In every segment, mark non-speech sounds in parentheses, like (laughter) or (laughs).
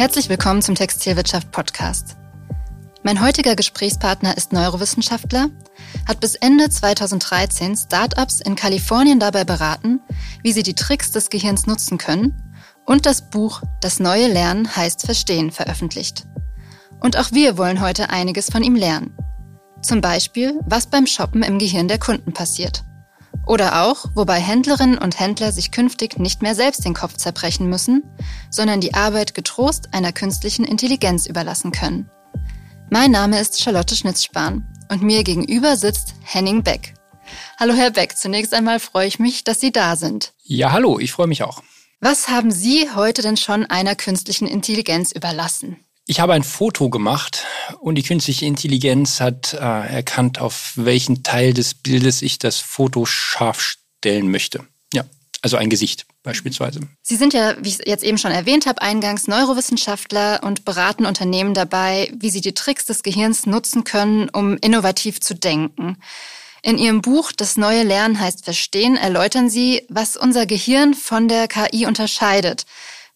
Herzlich willkommen zum Textilwirtschaft Podcast. Mein heutiger Gesprächspartner ist Neurowissenschaftler, hat bis Ende 2013 Startups in Kalifornien dabei beraten, wie sie die Tricks des Gehirns nutzen können und das Buch Das neue Lernen heißt Verstehen veröffentlicht. Und auch wir wollen heute einiges von ihm lernen. Zum Beispiel, was beim Shoppen im Gehirn der Kunden passiert. Oder auch, wobei Händlerinnen und Händler sich künftig nicht mehr selbst den Kopf zerbrechen müssen, sondern die Arbeit getrost einer künstlichen Intelligenz überlassen können. Mein Name ist Charlotte Schnitzspahn und mir gegenüber sitzt Henning Beck. Hallo Herr Beck, zunächst einmal freue ich mich, dass Sie da sind. Ja, hallo, ich freue mich auch. Was haben Sie heute denn schon einer künstlichen Intelligenz überlassen? Ich habe ein Foto gemacht und die künstliche Intelligenz hat äh, erkannt, auf welchen Teil des Bildes ich das Foto scharf stellen möchte. Ja, also ein Gesicht beispielsweise. Sie sind ja, wie ich jetzt eben schon erwähnt habe, eingangs Neurowissenschaftler und beraten Unternehmen dabei, wie sie die Tricks des Gehirns nutzen können, um innovativ zu denken. In Ihrem Buch Das neue Lernen heißt Verstehen erläutern Sie, was unser Gehirn von der KI unterscheidet.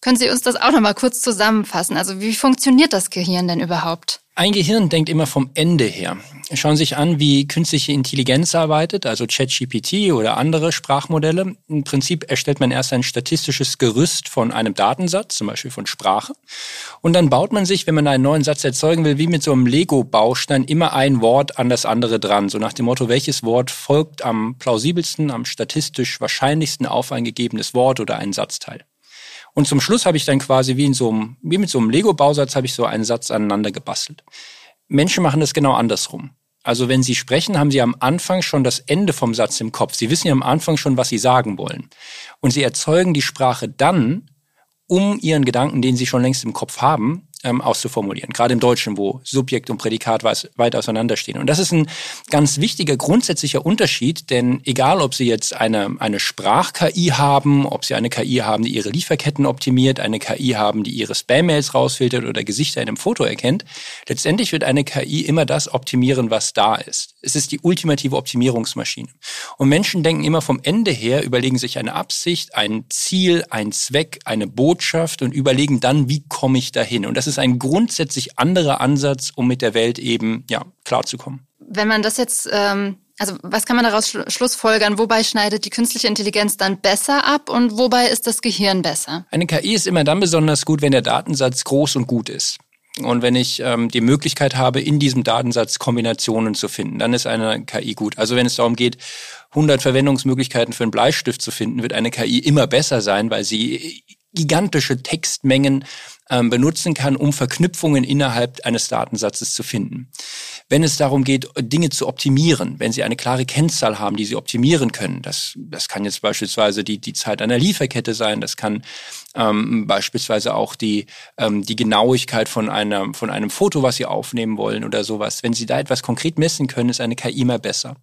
Können Sie uns das auch noch mal kurz zusammenfassen? Also wie funktioniert das Gehirn denn überhaupt? Ein Gehirn denkt immer vom Ende her. Schauen Sie sich an, wie künstliche Intelligenz arbeitet, also ChatGPT oder andere Sprachmodelle. Im Prinzip erstellt man erst ein statistisches Gerüst von einem Datensatz, zum Beispiel von Sprache. Und dann baut man sich, wenn man einen neuen Satz erzeugen will, wie mit so einem Lego-Baustein immer ein Wort an das andere dran. So nach dem Motto, welches Wort folgt am plausibelsten, am statistisch wahrscheinlichsten auf ein gegebenes Wort oder ein Satzteil. Und zum Schluss habe ich dann quasi wie in so einem, wie mit so einem Lego-Bausatz habe ich so einen Satz aneinander gebastelt. Menschen machen das genau andersrum. Also wenn sie sprechen, haben sie am Anfang schon das Ende vom Satz im Kopf. Sie wissen ja am Anfang schon, was sie sagen wollen. Und sie erzeugen die Sprache dann, um ihren Gedanken, den sie schon längst im Kopf haben, ähm, auszuformulieren. Gerade im Deutschen, wo Subjekt und Prädikat weit auseinanderstehen. Und das ist ein ganz wichtiger grundsätzlicher Unterschied, denn egal, ob Sie jetzt eine, eine Sprach-KI haben, ob Sie eine KI haben, die Ihre Lieferketten optimiert, eine KI haben, die Ihre Spam-Mails rausfiltert oder Gesichter in einem Foto erkennt, letztendlich wird eine KI immer das optimieren, was da ist. Es ist die ultimative Optimierungsmaschine. Und Menschen denken immer vom Ende her, überlegen sich eine Absicht, ein Ziel, ein Zweck, eine Botschaft und überlegen dann, wie komme ich dahin. Und das ist ist ein grundsätzlich anderer Ansatz, um mit der Welt eben ja, klarzukommen. Wenn man das jetzt, ähm, also was kann man daraus schl schlussfolgern? Wobei schneidet die künstliche Intelligenz dann besser ab und wobei ist das Gehirn besser? Eine KI ist immer dann besonders gut, wenn der Datensatz groß und gut ist. Und wenn ich ähm, die Möglichkeit habe, in diesem Datensatz Kombinationen zu finden, dann ist eine KI gut. Also wenn es darum geht, 100 Verwendungsmöglichkeiten für einen Bleistift zu finden, wird eine KI immer besser sein, weil sie gigantische Textmengen ähm, benutzen kann, um Verknüpfungen innerhalb eines Datensatzes zu finden. Wenn es darum geht, Dinge zu optimieren, wenn Sie eine klare Kennzahl haben, die Sie optimieren können, das, das kann jetzt beispielsweise die, die Zeit einer Lieferkette sein, das kann ähm, beispielsweise auch die, ähm, die Genauigkeit von, einer, von einem Foto, was Sie aufnehmen wollen oder sowas. Wenn Sie da etwas konkret messen können, ist eine KI immer besser.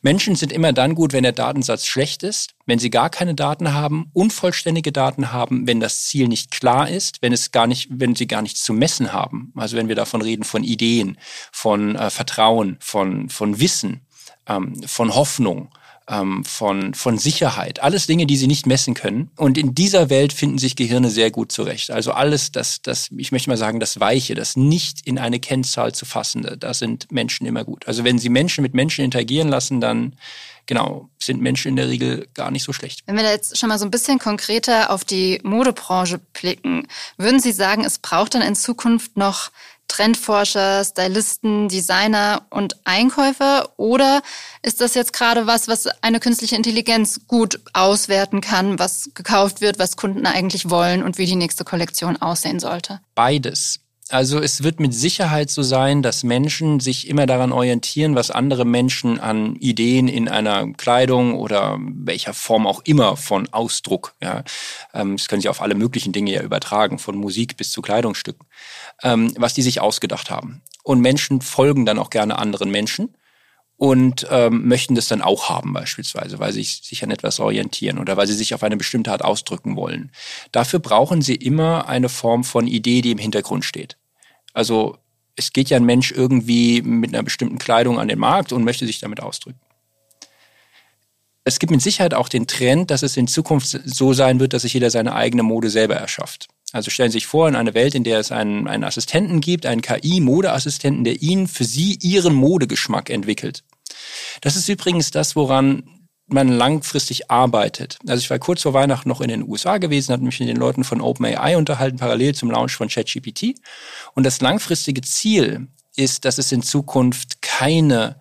Menschen sind immer dann gut, wenn der Datensatz schlecht ist, wenn sie gar keine Daten haben, unvollständige Daten haben, wenn das Ziel nicht klar ist, wenn es gar nicht, wenn sie gar nichts zu messen haben. Also wenn wir davon reden von Ideen, von äh, Vertrauen, von, von Wissen, ähm, von Hoffnung, ähm, von, von Sicherheit. Alles Dinge, die sie nicht messen können. Und in dieser Welt finden sich Gehirne sehr gut zurecht. Also alles, das, das, ich möchte mal sagen, das Weiche, das nicht in eine Kennzahl zu fassende, da sind Menschen immer gut. Also wenn sie Menschen mit Menschen interagieren lassen, dann genau, sind Menschen in der Regel gar nicht so schlecht. Wenn wir da jetzt schon mal so ein bisschen konkreter auf die Modebranche blicken, würden Sie sagen, es braucht dann in Zukunft noch Trendforscher, Stylisten, Designer und Einkäufer? Oder ist das jetzt gerade was, was eine künstliche Intelligenz gut auswerten kann, was gekauft wird, was Kunden eigentlich wollen und wie die nächste Kollektion aussehen sollte? Beides. Also es wird mit Sicherheit so sein, dass Menschen sich immer daran orientieren, was andere Menschen an Ideen in einer Kleidung oder welcher Form auch immer von Ausdruck, ja, ähm, das können sie auf alle möglichen Dinge ja übertragen, von Musik bis zu Kleidungsstücken, ähm, was die sich ausgedacht haben. Und Menschen folgen dann auch gerne anderen Menschen und ähm, möchten das dann auch haben beispielsweise, weil sie sich an etwas orientieren oder weil sie sich auf eine bestimmte Art ausdrücken wollen. Dafür brauchen sie immer eine Form von Idee, die im Hintergrund steht. Also es geht ja ein Mensch irgendwie mit einer bestimmten Kleidung an den Markt und möchte sich damit ausdrücken. Es gibt mit Sicherheit auch den Trend, dass es in Zukunft so sein wird, dass sich jeder seine eigene Mode selber erschafft. Also stellen Sie sich vor, in einer Welt, in der es einen, einen Assistenten gibt, einen KI-Modeassistenten, der Ihnen für Sie Ihren Modegeschmack entwickelt. Das ist übrigens das, woran man langfristig arbeitet. Also ich war kurz vor Weihnachten noch in den USA gewesen, habe mich mit den Leuten von OpenAI unterhalten, parallel zum Launch von ChatGPT. Und das langfristige Ziel ist, dass es in Zukunft keine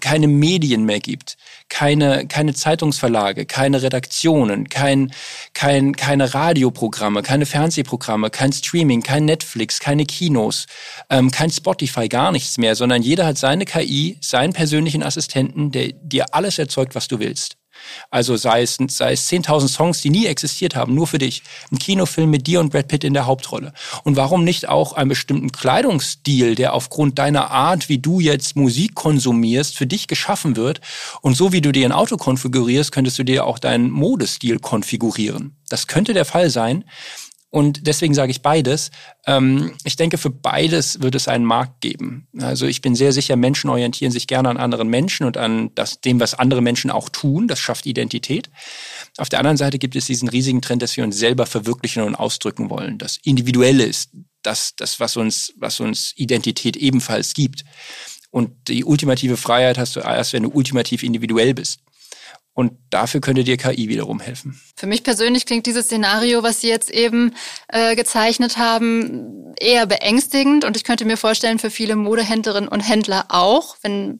keine Medien mehr gibt, keine, keine Zeitungsverlage, keine Redaktionen, kein, kein, keine Radioprogramme, keine Fernsehprogramme, kein Streaming, kein Netflix, keine Kinos, ähm, kein Spotify, gar nichts mehr, sondern jeder hat seine KI, seinen persönlichen Assistenten, der dir alles erzeugt, was du willst. Also sei es, sei es 10.000 Songs, die nie existiert haben, nur für dich. Ein Kinofilm mit dir und Brad Pitt in der Hauptrolle. Und warum nicht auch einen bestimmten Kleidungsstil, der aufgrund deiner Art, wie du jetzt Musik konsumierst, für dich geschaffen wird. Und so wie du dir ein Auto konfigurierst, könntest du dir auch deinen Modestil konfigurieren. Das könnte der Fall sein. Und deswegen sage ich beides. Ähm, ich denke, für beides wird es einen Markt geben. Also ich bin sehr sicher, Menschen orientieren sich gerne an anderen Menschen und an das, dem, was andere Menschen auch tun. Das schafft Identität. Auf der anderen Seite gibt es diesen riesigen Trend, dass wir uns selber verwirklichen und ausdrücken wollen. Das Individuelle ist das, das was, uns, was uns Identität ebenfalls gibt. Und die ultimative Freiheit hast du erst, wenn du ultimativ individuell bist. Und dafür könnte dir KI wiederum helfen. Für mich persönlich klingt dieses Szenario, was Sie jetzt eben äh, gezeichnet haben, eher beängstigend. Und ich könnte mir vorstellen, für viele Modehändlerinnen und Händler auch, wenn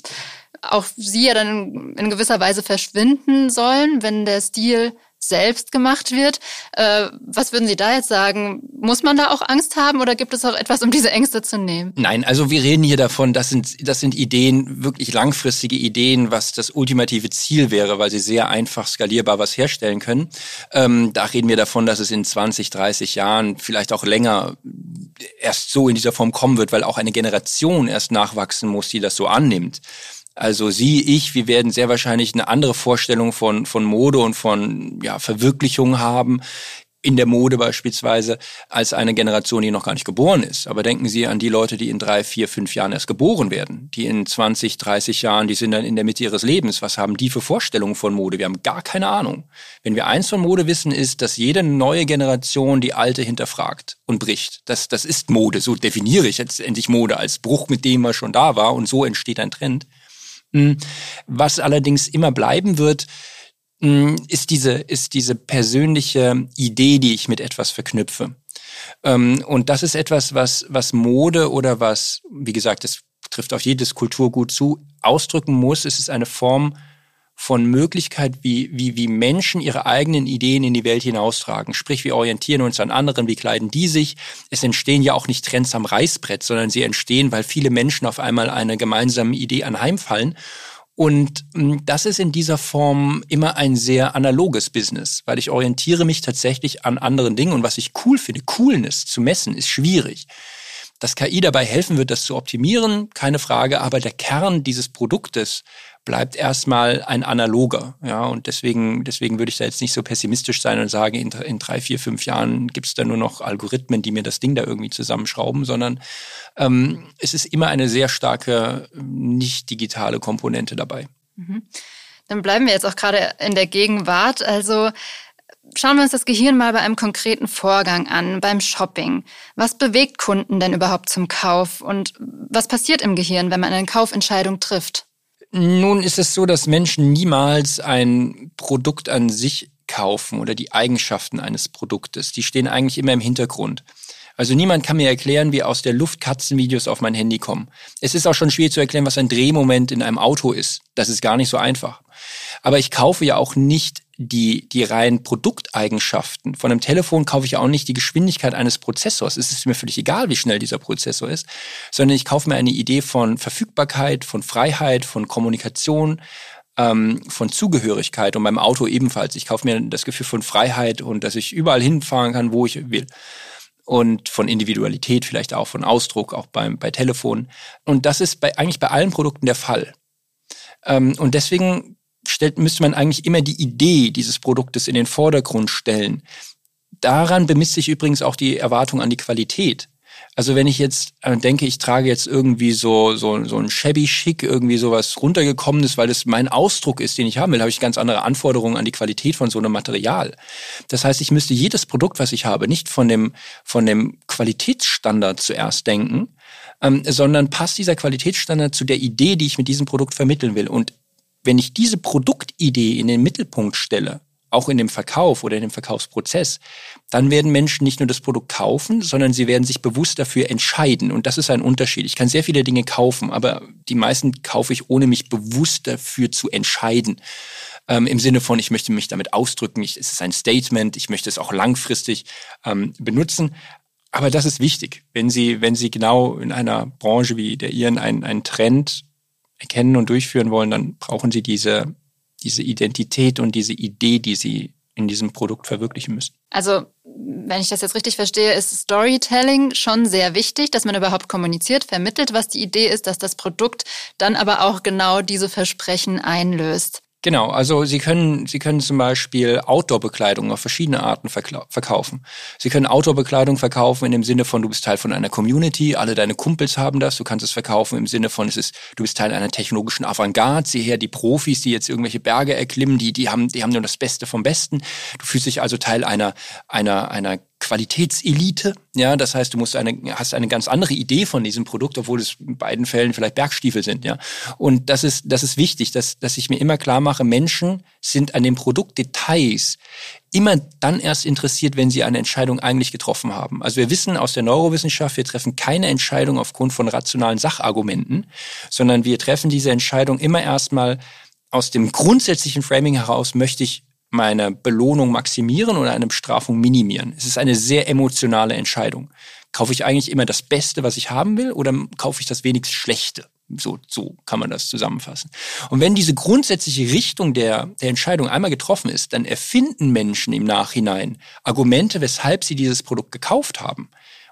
auch sie ja dann in gewisser Weise verschwinden sollen, wenn der Stil selbst gemacht wird. Äh, was würden Sie da jetzt sagen? Muss man da auch Angst haben oder gibt es auch etwas, um diese Ängste zu nehmen? Nein, also wir reden hier davon, das sind, das sind Ideen, wirklich langfristige Ideen, was das ultimative Ziel wäre, weil sie sehr einfach skalierbar was herstellen können. Ähm, da reden wir davon, dass es in 20, 30 Jahren, vielleicht auch länger, erst so in dieser Form kommen wird, weil auch eine Generation erst nachwachsen muss, die das so annimmt. Also sie, ich, wir werden sehr wahrscheinlich eine andere Vorstellung von, von Mode und von ja, Verwirklichung haben in der Mode beispielsweise als eine Generation, die noch gar nicht geboren ist. Aber denken Sie an die Leute, die in drei, vier, fünf Jahren erst geboren werden, die in 20, 30 Jahren, die sind dann in der Mitte ihres Lebens. Was haben die für Vorstellungen von Mode? Wir haben gar keine Ahnung. Wenn wir eins von Mode wissen, ist, dass jede neue Generation die alte hinterfragt und bricht. Das, das ist Mode. So definiere ich jetzt endlich Mode als Bruch mit dem, was schon da war. Und so entsteht ein Trend. Hm, was allerdings immer bleiben wird, hm, ist diese, ist diese persönliche Idee, die ich mit etwas verknüpfe. Ähm, und das ist etwas, was, was Mode oder was, wie gesagt, das trifft auf jedes Kulturgut zu, ausdrücken muss. Es ist eine Form von Möglichkeit, wie, wie, wie Menschen ihre eigenen Ideen in die Welt hinaustragen. Sprich, wir orientieren uns an anderen, wie kleiden die sich. Es entstehen ja auch nicht Trends am Reißbrett, sondern sie entstehen, weil viele Menschen auf einmal einer gemeinsamen Idee anheimfallen. Und hm, das ist in dieser Form immer ein sehr analoges Business, weil ich orientiere mich tatsächlich an anderen Dingen. Und was ich cool finde, Coolness zu messen, ist schwierig. Dass KI dabei helfen wird, das zu optimieren, keine Frage, aber der Kern dieses Produktes bleibt erstmal ein analoger. Ja, und deswegen, deswegen würde ich da jetzt nicht so pessimistisch sein und sagen, in, in drei, vier, fünf Jahren gibt es da nur noch Algorithmen, die mir das Ding da irgendwie zusammenschrauben, sondern ähm, es ist immer eine sehr starke, nicht digitale Komponente dabei. Mhm. Dann bleiben wir jetzt auch gerade in der Gegenwart. Also Schauen wir uns das Gehirn mal bei einem konkreten Vorgang an, beim Shopping. Was bewegt Kunden denn überhaupt zum Kauf und was passiert im Gehirn, wenn man eine Kaufentscheidung trifft? Nun ist es so, dass Menschen niemals ein Produkt an sich kaufen oder die Eigenschaften eines Produktes. Die stehen eigentlich immer im Hintergrund. Also niemand kann mir erklären, wie aus der Luft Katzenvideos auf mein Handy kommen. Es ist auch schon schwierig zu erklären, was ein Drehmoment in einem Auto ist. Das ist gar nicht so einfach. Aber ich kaufe ja auch nicht die, die reinen Produkteigenschaften. Von einem Telefon kaufe ich auch nicht die Geschwindigkeit eines Prozessors. Es ist mir völlig egal, wie schnell dieser Prozessor ist, sondern ich kaufe mir eine Idee von Verfügbarkeit, von Freiheit, von Kommunikation, ähm, von Zugehörigkeit und beim Auto ebenfalls. Ich kaufe mir das Gefühl von Freiheit und dass ich überall hinfahren kann, wo ich will. Und von Individualität, vielleicht auch von Ausdruck, auch beim, bei Telefon. Und das ist bei, eigentlich bei allen Produkten der Fall. Ähm, und deswegen stellt, müsste man eigentlich immer die Idee dieses Produktes in den Vordergrund stellen. Daran bemisst sich übrigens auch die Erwartung an die Qualität. Also wenn ich jetzt äh, denke, ich trage jetzt irgendwie so, so, so ein shabby schick, irgendwie sowas runtergekommenes, weil das mein Ausdruck ist, den ich haben will, habe ich ganz andere Anforderungen an die Qualität von so einem Material. Das heißt, ich müsste jedes Produkt, was ich habe, nicht von dem, von dem Qualitätsstandard zuerst denken, ähm, sondern passt dieser Qualitätsstandard zu der Idee, die ich mit diesem Produkt vermitteln will. Und wenn ich diese Produktidee in den Mittelpunkt stelle, auch in dem Verkauf oder in dem Verkaufsprozess, dann werden Menschen nicht nur das Produkt kaufen, sondern sie werden sich bewusst dafür entscheiden. Und das ist ein Unterschied. Ich kann sehr viele Dinge kaufen, aber die meisten kaufe ich, ohne mich bewusst dafür zu entscheiden. Ähm, Im Sinne von, ich möchte mich damit ausdrücken, ich, es ist ein Statement, ich möchte es auch langfristig ähm, benutzen. Aber das ist wichtig. Wenn Sie, wenn Sie genau in einer Branche wie der Ihren einen, einen Trend erkennen und durchführen wollen, dann brauchen Sie diese diese Identität und diese Idee, die sie in diesem Produkt verwirklichen müssen. Also, wenn ich das jetzt richtig verstehe, ist Storytelling schon sehr wichtig, dass man überhaupt kommuniziert, vermittelt, was die Idee ist, dass das Produkt dann aber auch genau diese Versprechen einlöst. Genau, also Sie können, Sie können zum Beispiel Outdoor-Bekleidung auf verschiedene Arten verkaufen. Sie können Outdoor-Bekleidung verkaufen in dem Sinne von, du bist Teil von einer Community, alle deine Kumpels haben das. Du kannst es verkaufen im Sinne von, es ist, du bist Teil einer technologischen Avantgarde. Sieh her, die Profis, die jetzt irgendwelche Berge erklimmen, die, die haben, die haben nur das Beste vom Besten. Du fühlst dich also Teil einer, einer, einer Qualitätselite. Ja, das heißt, du musst eine, hast eine ganz andere Idee von diesem Produkt, obwohl es in beiden Fällen vielleicht Bergstiefel sind. Ja, und das ist, das ist wichtig, dass, dass ich mir immer klar mache, Menschen sind an den Produktdetails immer dann erst interessiert, wenn sie eine Entscheidung eigentlich getroffen haben. Also wir wissen aus der Neurowissenschaft, wir treffen keine Entscheidung aufgrund von rationalen Sachargumenten, sondern wir treffen diese Entscheidung immer erstmal aus dem grundsätzlichen Framing heraus, möchte ich meine Belohnung maximieren oder eine Bestrafung minimieren. Es ist eine sehr emotionale Entscheidung. Kaufe ich eigentlich immer das Beste, was ich haben will, oder kaufe ich das wenigst Schlechte? So, so kann man das zusammenfassen. Und wenn diese grundsätzliche Richtung der, der Entscheidung einmal getroffen ist, dann erfinden Menschen im Nachhinein Argumente, weshalb sie dieses Produkt gekauft haben.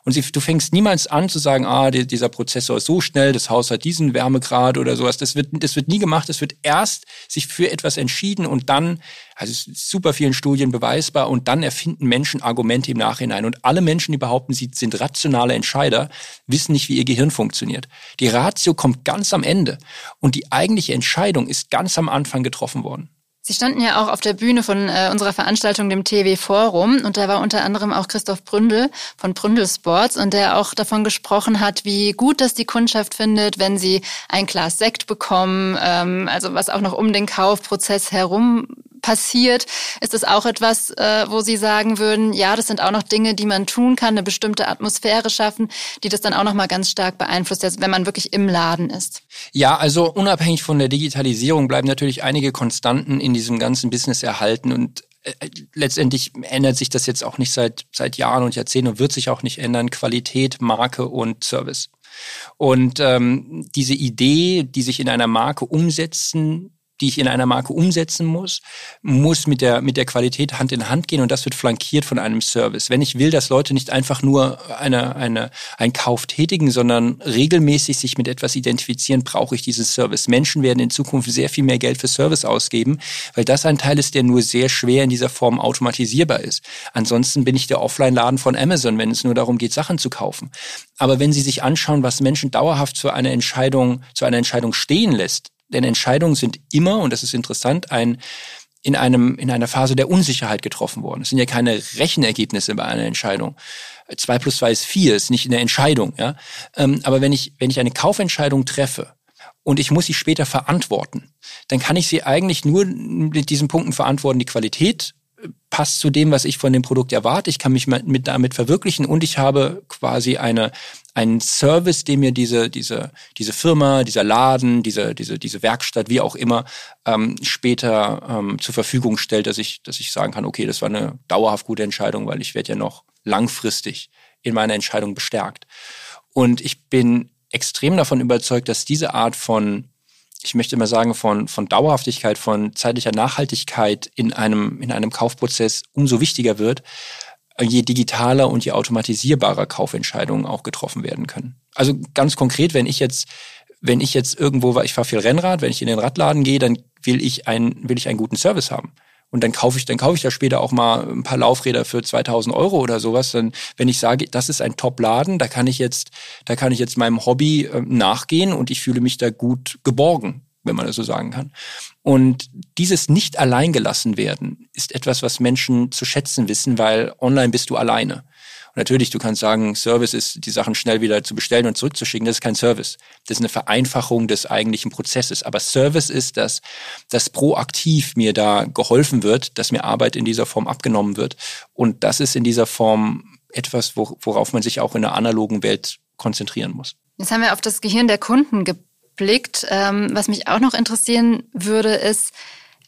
Und sie, du fängst niemals an zu sagen, ah, die, dieser Prozessor ist so schnell, das Haus hat diesen Wärmegrad oder sowas. Das wird, das wird nie gemacht. Es wird erst sich für etwas entschieden und dann, also super vielen Studien beweisbar, und dann erfinden Menschen Argumente im Nachhinein. Und alle Menschen, die behaupten, sie sind rationale Entscheider, wissen nicht, wie ihr Gehirn funktioniert. Die Ratio kommt ganz am Ende und die eigentliche Entscheidung ist ganz am Anfang getroffen worden. Sie standen ja auch auf der Bühne von äh, unserer Veranstaltung, dem TW Forum, und da war unter anderem auch Christoph Bründel von Bründel Sports. Und der auch davon gesprochen hat, wie gut das die Kundschaft findet, wenn sie ein Glas Sekt bekommen, ähm, also was auch noch um den Kaufprozess herum passiert. Ist es auch etwas, äh, wo Sie sagen würden, ja, das sind auch noch Dinge, die man tun kann, eine bestimmte Atmosphäre schaffen, die das dann auch noch mal ganz stark beeinflusst, wenn man wirklich im Laden ist? Ja, also unabhängig von der Digitalisierung bleiben natürlich einige Konstanten in diesem ganzen Business erhalten und äh, letztendlich ändert sich das jetzt auch nicht seit, seit Jahren und Jahrzehnten und wird sich auch nicht ändern. Qualität, Marke und Service. Und ähm, diese Idee, die sich in einer Marke umsetzen die ich in einer Marke umsetzen muss, muss mit der, mit der Qualität Hand in Hand gehen und das wird flankiert von einem Service. Wenn ich will, dass Leute nicht einfach nur eine, eine, einen Kauf tätigen, sondern regelmäßig sich mit etwas identifizieren, brauche ich diesen Service. Menschen werden in Zukunft sehr viel mehr Geld für Service ausgeben, weil das ein Teil ist, der nur sehr schwer in dieser Form automatisierbar ist. Ansonsten bin ich der Offline-Laden von Amazon, wenn es nur darum geht, Sachen zu kaufen. Aber wenn Sie sich anschauen, was Menschen dauerhaft zu einer Entscheidung, zu einer Entscheidung stehen lässt, denn Entscheidungen sind immer, und das ist interessant, ein, in, einem, in einer Phase der Unsicherheit getroffen worden. Es sind ja keine Rechenergebnisse bei einer Entscheidung. Zwei plus zwei ist vier, ist nicht eine Entscheidung. Ja? Ähm, aber wenn ich, wenn ich eine Kaufentscheidung treffe und ich muss sie später verantworten, dann kann ich sie eigentlich nur mit diesen Punkten verantworten, die Qualität passt zu dem, was ich von dem Produkt erwarte. Ich kann mich mit damit verwirklichen und ich habe quasi eine, einen Service, den mir diese, diese, diese Firma, dieser Laden, diese, diese, diese Werkstatt, wie auch immer, ähm, später ähm, zur Verfügung stellt, dass ich, dass ich sagen kann, okay, das war eine dauerhaft gute Entscheidung, weil ich werde ja noch langfristig in meiner Entscheidung bestärkt. Und ich bin extrem davon überzeugt, dass diese Art von ich möchte immer sagen, von, von Dauerhaftigkeit, von zeitlicher Nachhaltigkeit in einem, in einem Kaufprozess umso wichtiger wird, je digitaler und je automatisierbarer Kaufentscheidungen auch getroffen werden können. Also ganz konkret, wenn ich jetzt, wenn ich jetzt irgendwo, ich fahre viel Rennrad, wenn ich in den Radladen gehe, dann will ich, ein, will ich einen guten Service haben. Und dann kaufe ich, dann kaufe ich da später auch mal ein paar Laufräder für 2000 Euro oder sowas. Dann, wenn ich sage, das ist ein Top-Laden, da kann ich jetzt, da kann ich jetzt meinem Hobby äh, nachgehen und ich fühle mich da gut geborgen wenn man das so sagen kann. Und dieses nicht alleingelassen werden ist etwas, was Menschen zu schätzen wissen, weil online bist du alleine natürlich, du kannst sagen, Service ist, die Sachen schnell wieder zu bestellen und zurückzuschicken. Das ist kein Service. Das ist eine Vereinfachung des eigentlichen Prozesses. Aber Service ist, dass, dass proaktiv mir da geholfen wird, dass mir Arbeit in dieser Form abgenommen wird. Und das ist in dieser Form etwas, worauf man sich auch in der analogen Welt konzentrieren muss. Jetzt haben wir auf das Gehirn der Kunden geblickt. Ähm, was mich auch noch interessieren würde, ist,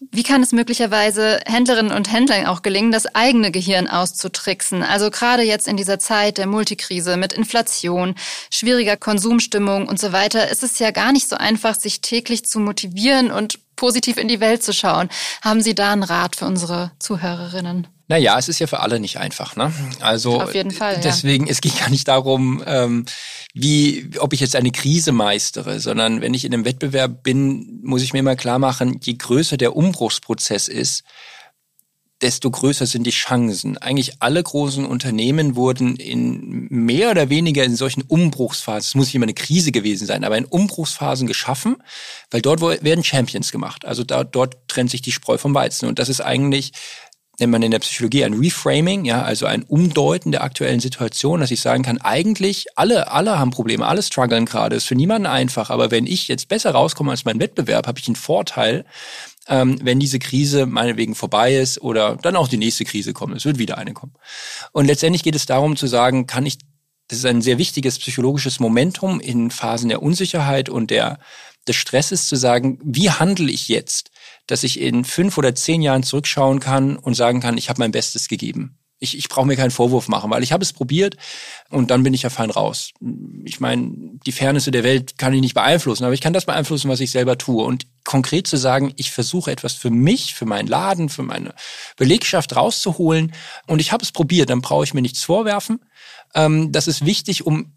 wie kann es möglicherweise Händlerinnen und Händlern auch gelingen, das eigene Gehirn auszutricksen? Also gerade jetzt in dieser Zeit der Multikrise mit Inflation, schwieriger Konsumstimmung und so weiter, ist es ja gar nicht so einfach, sich täglich zu motivieren und positiv in die Welt zu schauen. Haben Sie da einen Rat für unsere Zuhörerinnen? Naja, es ist ja für alle nicht einfach. Ne? Also Auf jeden Fall. Deswegen, ja. es geht gar nicht darum, ähm, wie, ob ich jetzt eine Krise meistere, sondern wenn ich in einem Wettbewerb bin, muss ich mir mal klar machen, je größer der Umbruchsprozess ist, desto größer sind die Chancen. Eigentlich alle großen Unternehmen wurden in mehr oder weniger in solchen Umbruchsphasen, es muss nicht immer eine Krise gewesen sein, aber in Umbruchsphasen geschaffen, weil dort werden Champions gemacht. Also da, dort trennt sich die Spreu vom Weizen. Und das ist eigentlich nennt man in der Psychologie ein Reframing, ja, also ein Umdeuten der aktuellen Situation, dass ich sagen kann, eigentlich alle, alle haben Probleme, alle strugglen gerade, ist für niemanden einfach, aber wenn ich jetzt besser rauskomme als mein Wettbewerb, habe ich einen Vorteil, ähm, wenn diese Krise meinetwegen vorbei ist oder dann auch die nächste Krise kommt, es wird wieder eine kommen. Und letztendlich geht es darum zu sagen, kann ich, das ist ein sehr wichtiges psychologisches Momentum in Phasen der Unsicherheit und der des Stresses zu sagen, wie handle ich jetzt, dass ich in fünf oder zehn Jahren zurückschauen kann und sagen kann, ich habe mein Bestes gegeben. Ich, ich brauche mir keinen Vorwurf machen, weil ich habe es probiert und dann bin ich ja fein raus. Ich meine, die Fairnisse der Welt kann ich nicht beeinflussen, aber ich kann das beeinflussen, was ich selber tue. Und konkret zu sagen, ich versuche etwas für mich, für meinen Laden, für meine Belegschaft rauszuholen und ich habe es probiert, dann brauche ich mir nichts vorwerfen. Ähm, das ist wichtig, um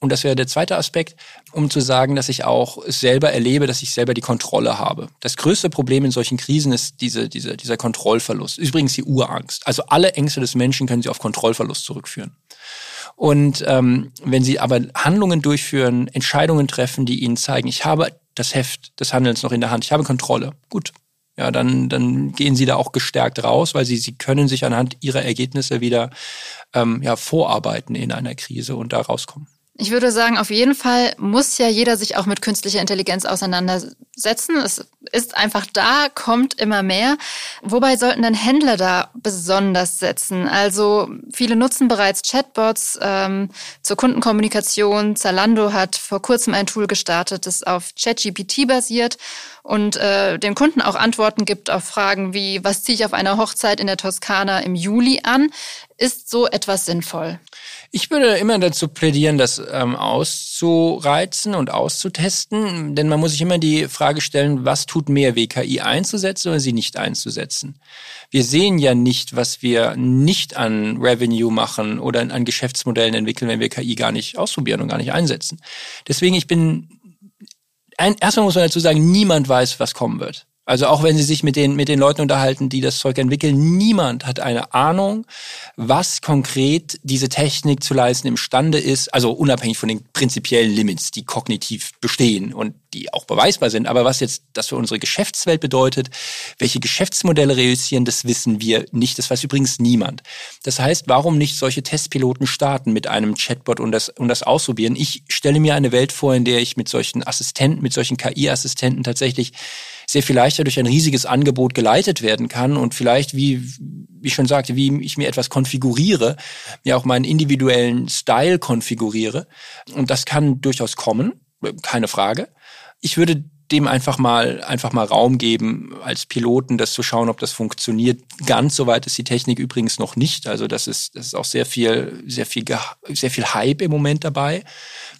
und das wäre der zweite Aspekt, um zu sagen, dass ich auch selber erlebe, dass ich selber die Kontrolle habe. Das größte Problem in solchen Krisen ist diese, diese, dieser Kontrollverlust. Übrigens die Urangst. Also alle Ängste des Menschen können Sie auf Kontrollverlust zurückführen. Und ähm, wenn Sie aber Handlungen durchführen, Entscheidungen treffen, die Ihnen zeigen, ich habe das Heft des Handelns noch in der Hand, ich habe Kontrolle. Gut, ja, dann, dann gehen sie da auch gestärkt raus, weil sie, sie können sich anhand ihrer Ergebnisse wieder ähm, ja, vorarbeiten in einer Krise und da rauskommen. Ich würde sagen, auf jeden Fall muss ja jeder sich auch mit künstlicher Intelligenz auseinandersetzen. Es ist einfach da, kommt immer mehr. Wobei sollten denn Händler da besonders setzen? Also viele nutzen bereits Chatbots ähm, zur Kundenkommunikation. Zalando hat vor kurzem ein Tool gestartet, das auf ChatGPT basiert und äh, den Kunden auch Antworten gibt auf Fragen wie, was ziehe ich auf einer Hochzeit in der Toskana im Juli an? Ist so etwas sinnvoll? Ich würde immer dazu plädieren, das ähm, auszureizen und auszutesten, denn man muss sich immer die Frage stellen, was tut mehr weh, KI einzusetzen oder sie nicht einzusetzen. Wir sehen ja nicht, was wir nicht an Revenue machen oder an Geschäftsmodellen entwickeln, wenn wir KI gar nicht ausprobieren und gar nicht einsetzen. Deswegen, ich bin, ein, erstmal muss man dazu sagen, niemand weiß, was kommen wird. Also auch wenn Sie sich mit den, mit den Leuten unterhalten, die das Zeug entwickeln, niemand hat eine Ahnung, was konkret diese Technik zu leisten imstande ist, also unabhängig von den prinzipiellen Limits, die kognitiv bestehen und die auch beweisbar sind. Aber was jetzt das für unsere Geschäftswelt bedeutet, welche Geschäftsmodelle reüssieren, das wissen wir nicht. Das weiß übrigens niemand. Das heißt, warum nicht solche Testpiloten starten mit einem Chatbot und das, und das ausprobieren? Ich stelle mir eine Welt vor, in der ich mit solchen Assistenten, mit solchen KI-Assistenten tatsächlich sehr viel leichter durch ein riesiges Angebot geleitet werden kann und vielleicht, wie, wie ich schon sagte, wie ich mir etwas konfiguriere, mir auch meinen individuellen Style konfiguriere. Und das kann durchaus kommen, keine Frage. Ich würde dem einfach mal, einfach mal Raum geben, als Piloten das zu schauen, ob das funktioniert. Ganz so weit ist die Technik übrigens noch nicht. Also das ist, das ist auch sehr viel, sehr viel, sehr viel Hype im Moment dabei.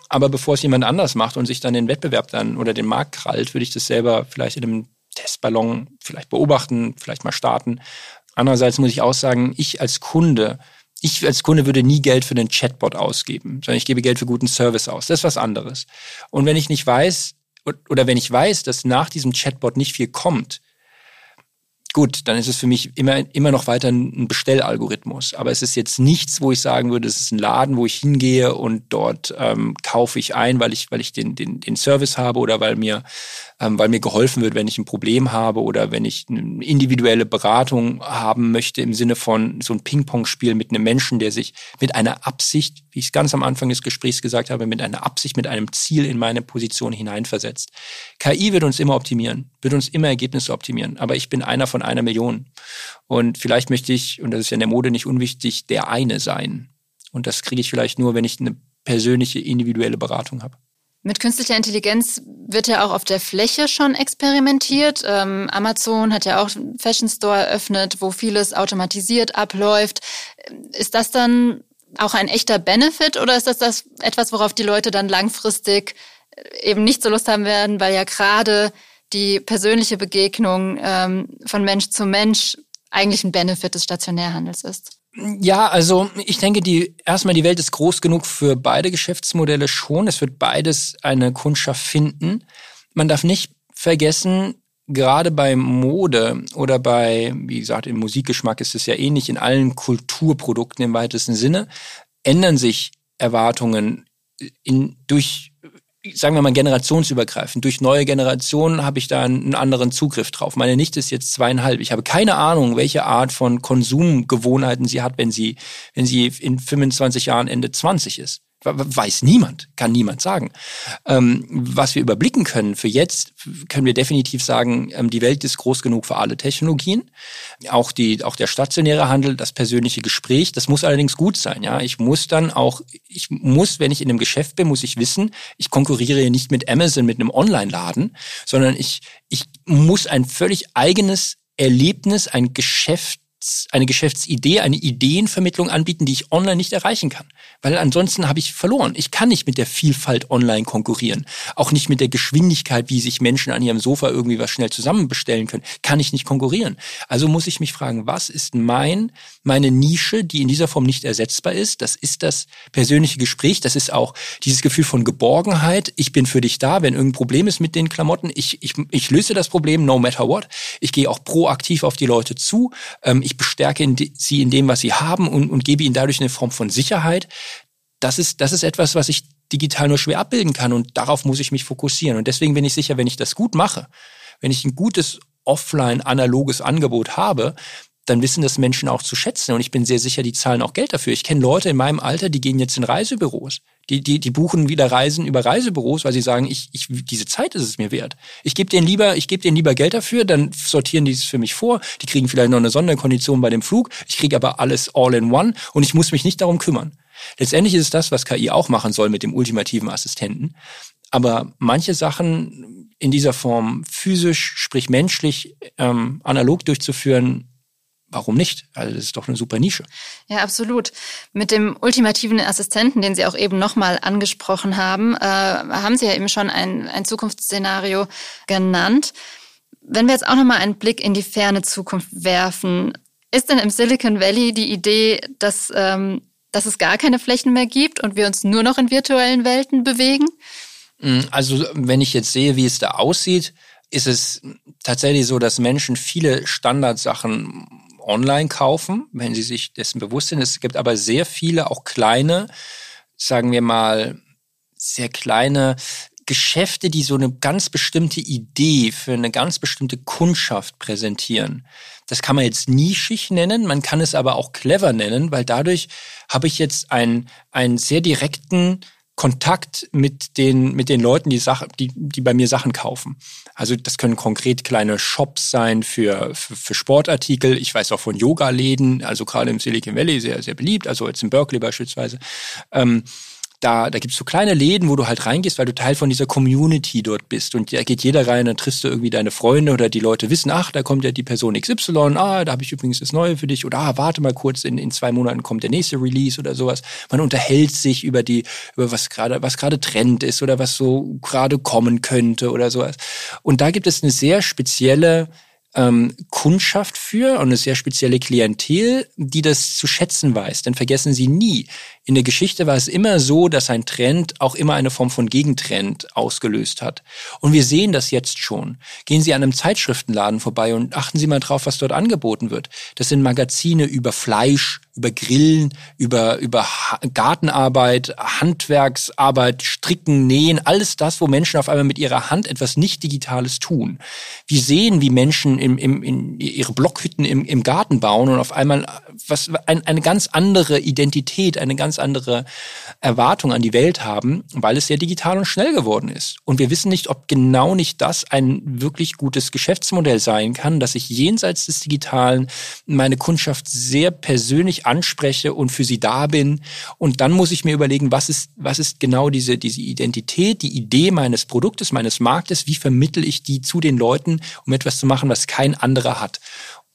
Aber bevor es jemand anders macht und sich dann den Wettbewerb dann oder den Markt krallt, würde ich das selber vielleicht in einem Testballon vielleicht beobachten, vielleicht mal starten. Andererseits muss ich auch sagen, ich als Kunde, ich als Kunde würde nie Geld für einen Chatbot ausgeben, sondern ich gebe Geld für guten Service aus. Das ist was anderes. Und wenn ich nicht weiß, oder wenn ich weiß, dass nach diesem Chatbot nicht viel kommt, gut, dann ist es für mich immer, immer noch weiter ein Bestellalgorithmus. Aber es ist jetzt nichts, wo ich sagen würde, es ist ein Laden, wo ich hingehe und dort ähm, kaufe ich ein, weil ich, weil ich den, den, den Service habe oder weil mir, ähm, weil mir geholfen wird, wenn ich ein Problem habe oder wenn ich eine individuelle Beratung haben möchte im Sinne von so ein Ping-Pong-Spiel mit einem Menschen, der sich mit einer Absicht, wie ich es ganz am Anfang des Gesprächs gesagt habe, mit einer Absicht, mit einem Ziel in meine Position hineinversetzt. KI wird uns immer optimieren, wird uns immer Ergebnisse optimieren. Aber ich bin einer von von einer Million. Und vielleicht möchte ich, und das ist ja in der Mode nicht unwichtig, der eine sein. Und das kriege ich vielleicht nur, wenn ich eine persönliche, individuelle Beratung habe. Mit künstlicher Intelligenz wird ja auch auf der Fläche schon experimentiert. Ähm, Amazon hat ja auch einen Fashion Store eröffnet, wo vieles automatisiert abläuft. Ist das dann auch ein echter Benefit oder ist das, das etwas, worauf die Leute dann langfristig eben nicht so Lust haben werden, weil ja gerade die persönliche Begegnung ähm, von Mensch zu Mensch eigentlich ein Benefit des Stationärhandels ist? Ja, also ich denke, die erstmal die Welt ist groß genug für beide Geschäftsmodelle schon. Es wird beides eine Kundschaft finden. Man darf nicht vergessen, gerade bei Mode oder bei, wie gesagt, im Musikgeschmack ist es ja ähnlich, in allen Kulturprodukten im weitesten Sinne, ändern sich Erwartungen in, durch sagen wir mal, generationsübergreifend. Durch neue Generationen habe ich da einen anderen Zugriff drauf. Meine Nichte ist jetzt zweieinhalb. Ich habe keine Ahnung, welche Art von Konsumgewohnheiten sie hat, wenn sie, wenn sie in 25 Jahren Ende 20 ist. Weiß niemand, kann niemand sagen. Ähm, was wir überblicken können für jetzt, können wir definitiv sagen, ähm, die Welt ist groß genug für alle Technologien. Auch, die, auch der stationäre Handel, das persönliche Gespräch, das muss allerdings gut sein. Ja, Ich muss dann auch, ich muss, wenn ich in einem Geschäft bin, muss ich wissen, ich konkurriere nicht mit Amazon, mit einem Online-Laden, sondern ich, ich muss ein völlig eigenes Erlebnis, ein Geschäft eine Geschäftsidee, eine Ideenvermittlung anbieten, die ich online nicht erreichen kann. Weil ansonsten habe ich verloren. Ich kann nicht mit der Vielfalt online konkurrieren. Auch nicht mit der Geschwindigkeit, wie sich Menschen an ihrem Sofa irgendwie was schnell zusammenbestellen können. Kann ich nicht konkurrieren. Also muss ich mich fragen, was ist mein, meine Nische, die in dieser Form nicht ersetzbar ist? Das ist das persönliche Gespräch. Das ist auch dieses Gefühl von Geborgenheit. Ich bin für dich da. Wenn irgendein Problem ist mit den Klamotten, ich, ich, ich löse das Problem no matter what. Ich gehe auch proaktiv auf die Leute zu. Ähm, ich bestärke sie in dem, was sie haben und, und gebe ihnen dadurch eine Form von Sicherheit. Das ist, das ist etwas, was ich digital nur schwer abbilden kann und darauf muss ich mich fokussieren. Und deswegen bin ich sicher, wenn ich das gut mache, wenn ich ein gutes offline-analoges Angebot habe, dann wissen das Menschen auch zu schätzen. Und ich bin sehr sicher, die zahlen auch Geld dafür. Ich kenne Leute in meinem Alter, die gehen jetzt in Reisebüros. Die, die, die buchen wieder Reisen über Reisebüros, weil sie sagen, ich, ich, diese Zeit ist es mir wert. Ich gebe denen lieber, ich gebe denen lieber Geld dafür, dann sortieren die es für mich vor. Die kriegen vielleicht noch eine Sonderkondition bei dem Flug. Ich kriege aber alles all in one und ich muss mich nicht darum kümmern. Letztendlich ist es das, was KI auch machen soll mit dem ultimativen Assistenten. Aber manche Sachen in dieser Form physisch, sprich menschlich, ähm, analog durchzuführen, warum nicht? Also das ist doch eine super Nische. Ja, absolut. Mit dem ultimativen Assistenten, den Sie auch eben nochmal angesprochen haben, äh, haben Sie ja eben schon ein, ein Zukunftsszenario genannt. Wenn wir jetzt auch nochmal einen Blick in die ferne Zukunft werfen, ist denn im Silicon Valley die Idee, dass, ähm, dass es gar keine Flächen mehr gibt und wir uns nur noch in virtuellen Welten bewegen? Mm, also wenn ich jetzt sehe, wie es da aussieht, ist es tatsächlich so, dass Menschen viele Standardsachen online kaufen, wenn sie sich dessen bewusst sind. Es gibt aber sehr viele auch kleine, sagen wir mal, sehr kleine Geschäfte, die so eine ganz bestimmte Idee für eine ganz bestimmte Kundschaft präsentieren. Das kann man jetzt nischig nennen, man kann es aber auch clever nennen, weil dadurch habe ich jetzt einen, einen sehr direkten Kontakt mit den, mit den Leuten, die, Sache, die, die bei mir Sachen kaufen. Also das können konkret kleine Shops sein für, für, für Sportartikel. Ich weiß auch von Yoga-Läden, also gerade im Silicon Valley sehr, sehr beliebt, also jetzt in Berkeley beispielsweise. Ähm, da, da gibt's so kleine Läden, wo du halt reingehst, weil du Teil von dieser Community dort bist. Und da geht jeder rein, dann triffst du irgendwie deine Freunde oder die Leute wissen, ach, da kommt ja die Person XY, ah, da habe ich übrigens das Neue für dich oder ah, warte mal kurz, in, in zwei Monaten kommt der nächste Release oder sowas. Man unterhält sich über die, über was gerade, was gerade Trend ist oder was so gerade kommen könnte oder sowas. Und da gibt es eine sehr spezielle ähm, Kundschaft für und eine sehr spezielle Klientel, die das zu schätzen weiß. Denn vergessen Sie nie, in der Geschichte war es immer so, dass ein Trend auch immer eine Form von Gegentrend ausgelöst hat. Und wir sehen das jetzt schon. Gehen Sie an einem Zeitschriftenladen vorbei und achten Sie mal drauf, was dort angeboten wird. Das sind Magazine über Fleisch, über Grillen, über, über Gartenarbeit, Handwerksarbeit, Stricken, Nähen, alles das, wo Menschen auf einmal mit ihrer Hand etwas nicht Digitales tun. Wir sehen, wie Menschen im, im, in ihre Blockhütten im, im Garten bauen und auf einmal was, ein, eine ganz andere Identität, eine ganz andere Erwartung an die Welt haben, weil es sehr digital und schnell geworden ist. Und wir wissen nicht, ob genau nicht das ein wirklich gutes Geschäftsmodell sein kann, dass ich jenseits des Digitalen meine Kundschaft sehr persönlich anspreche und für sie da bin. Und dann muss ich mir überlegen, was ist, was ist genau diese, diese Identität, die Idee meines Produktes, meines Marktes, wie vermittel ich die zu den Leuten, um etwas zu machen, was kein anderer hat.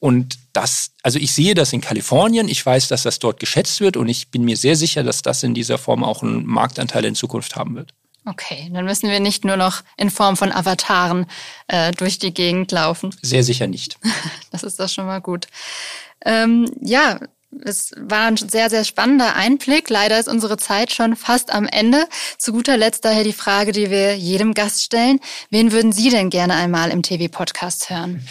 Und das, also ich sehe das in Kalifornien, ich weiß, dass das dort geschätzt wird und ich bin mir sehr sicher, dass das in dieser Form auch einen Marktanteil in Zukunft haben wird. Okay, dann müssen wir nicht nur noch in Form von Avataren äh, durch die Gegend laufen. Sehr sicher nicht. (laughs) Das ist doch schon mal gut. Ähm, ja, es war ein sehr, sehr spannender Einblick. Leider ist unsere Zeit schon fast am Ende. Zu guter Letzt daher die Frage, die wir jedem Gast stellen. Wen würden Sie denn gerne einmal im TV-Podcast hören?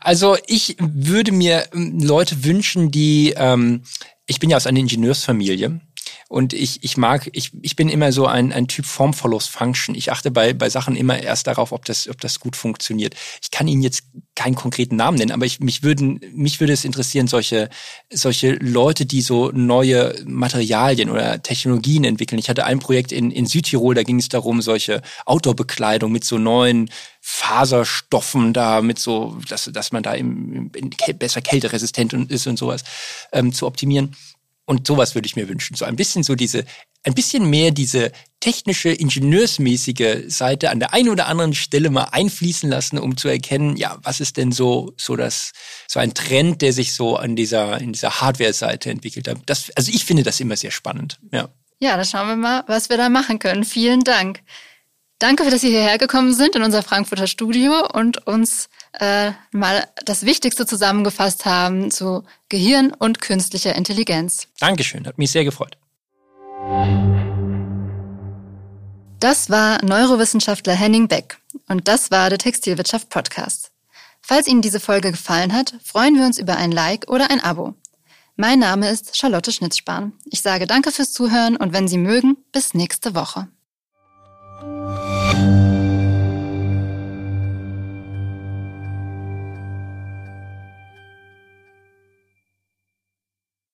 Also ich würde mir ähm, Leute wünschen, die, ähm, ich bin ja aus einer Ingenieursfamilie und ich, ich mag, ich, ich bin immer so ein, ein Typ Form follows Function. Ich achte bei, bei Sachen immer erst darauf, ob das, ob das gut funktioniert. Ich kann Ihnen jetzt keinen konkreten Namen nennen, aber ich, mich, würden, mich würde es interessieren, solche, solche Leute, die so neue Materialien oder Technologien entwickeln. Ich hatte ein Projekt in, in Südtirol, da ging es darum, solche Outdoor-Bekleidung mit so neuen Faserstoffen da mit so, dass, dass man da im, im, besser kälteresistent ist und sowas ähm, zu optimieren. Und sowas würde ich mir wünschen. So ein bisschen so diese, ein bisschen mehr diese technische, ingenieursmäßige Seite an der einen oder anderen Stelle mal einfließen lassen, um zu erkennen, ja, was ist denn so, so das, so ein Trend, der sich so an dieser, in dieser Hardware-Seite entwickelt hat. Das, also ich finde das immer sehr spannend, ja. Ja, dann schauen wir mal, was wir da machen können. Vielen Dank. Danke, dass Sie hierher gekommen sind in unser Frankfurter Studio und uns äh, mal das Wichtigste zusammengefasst haben zu Gehirn und künstlicher Intelligenz. Dankeschön, hat mich sehr gefreut. Das war Neurowissenschaftler Henning Beck und das war der Textilwirtschaft Podcast. Falls Ihnen diese Folge gefallen hat, freuen wir uns über ein Like oder ein Abo. Mein Name ist Charlotte Schnitzspahn. Ich sage danke fürs Zuhören und wenn Sie mögen, bis nächste Woche. you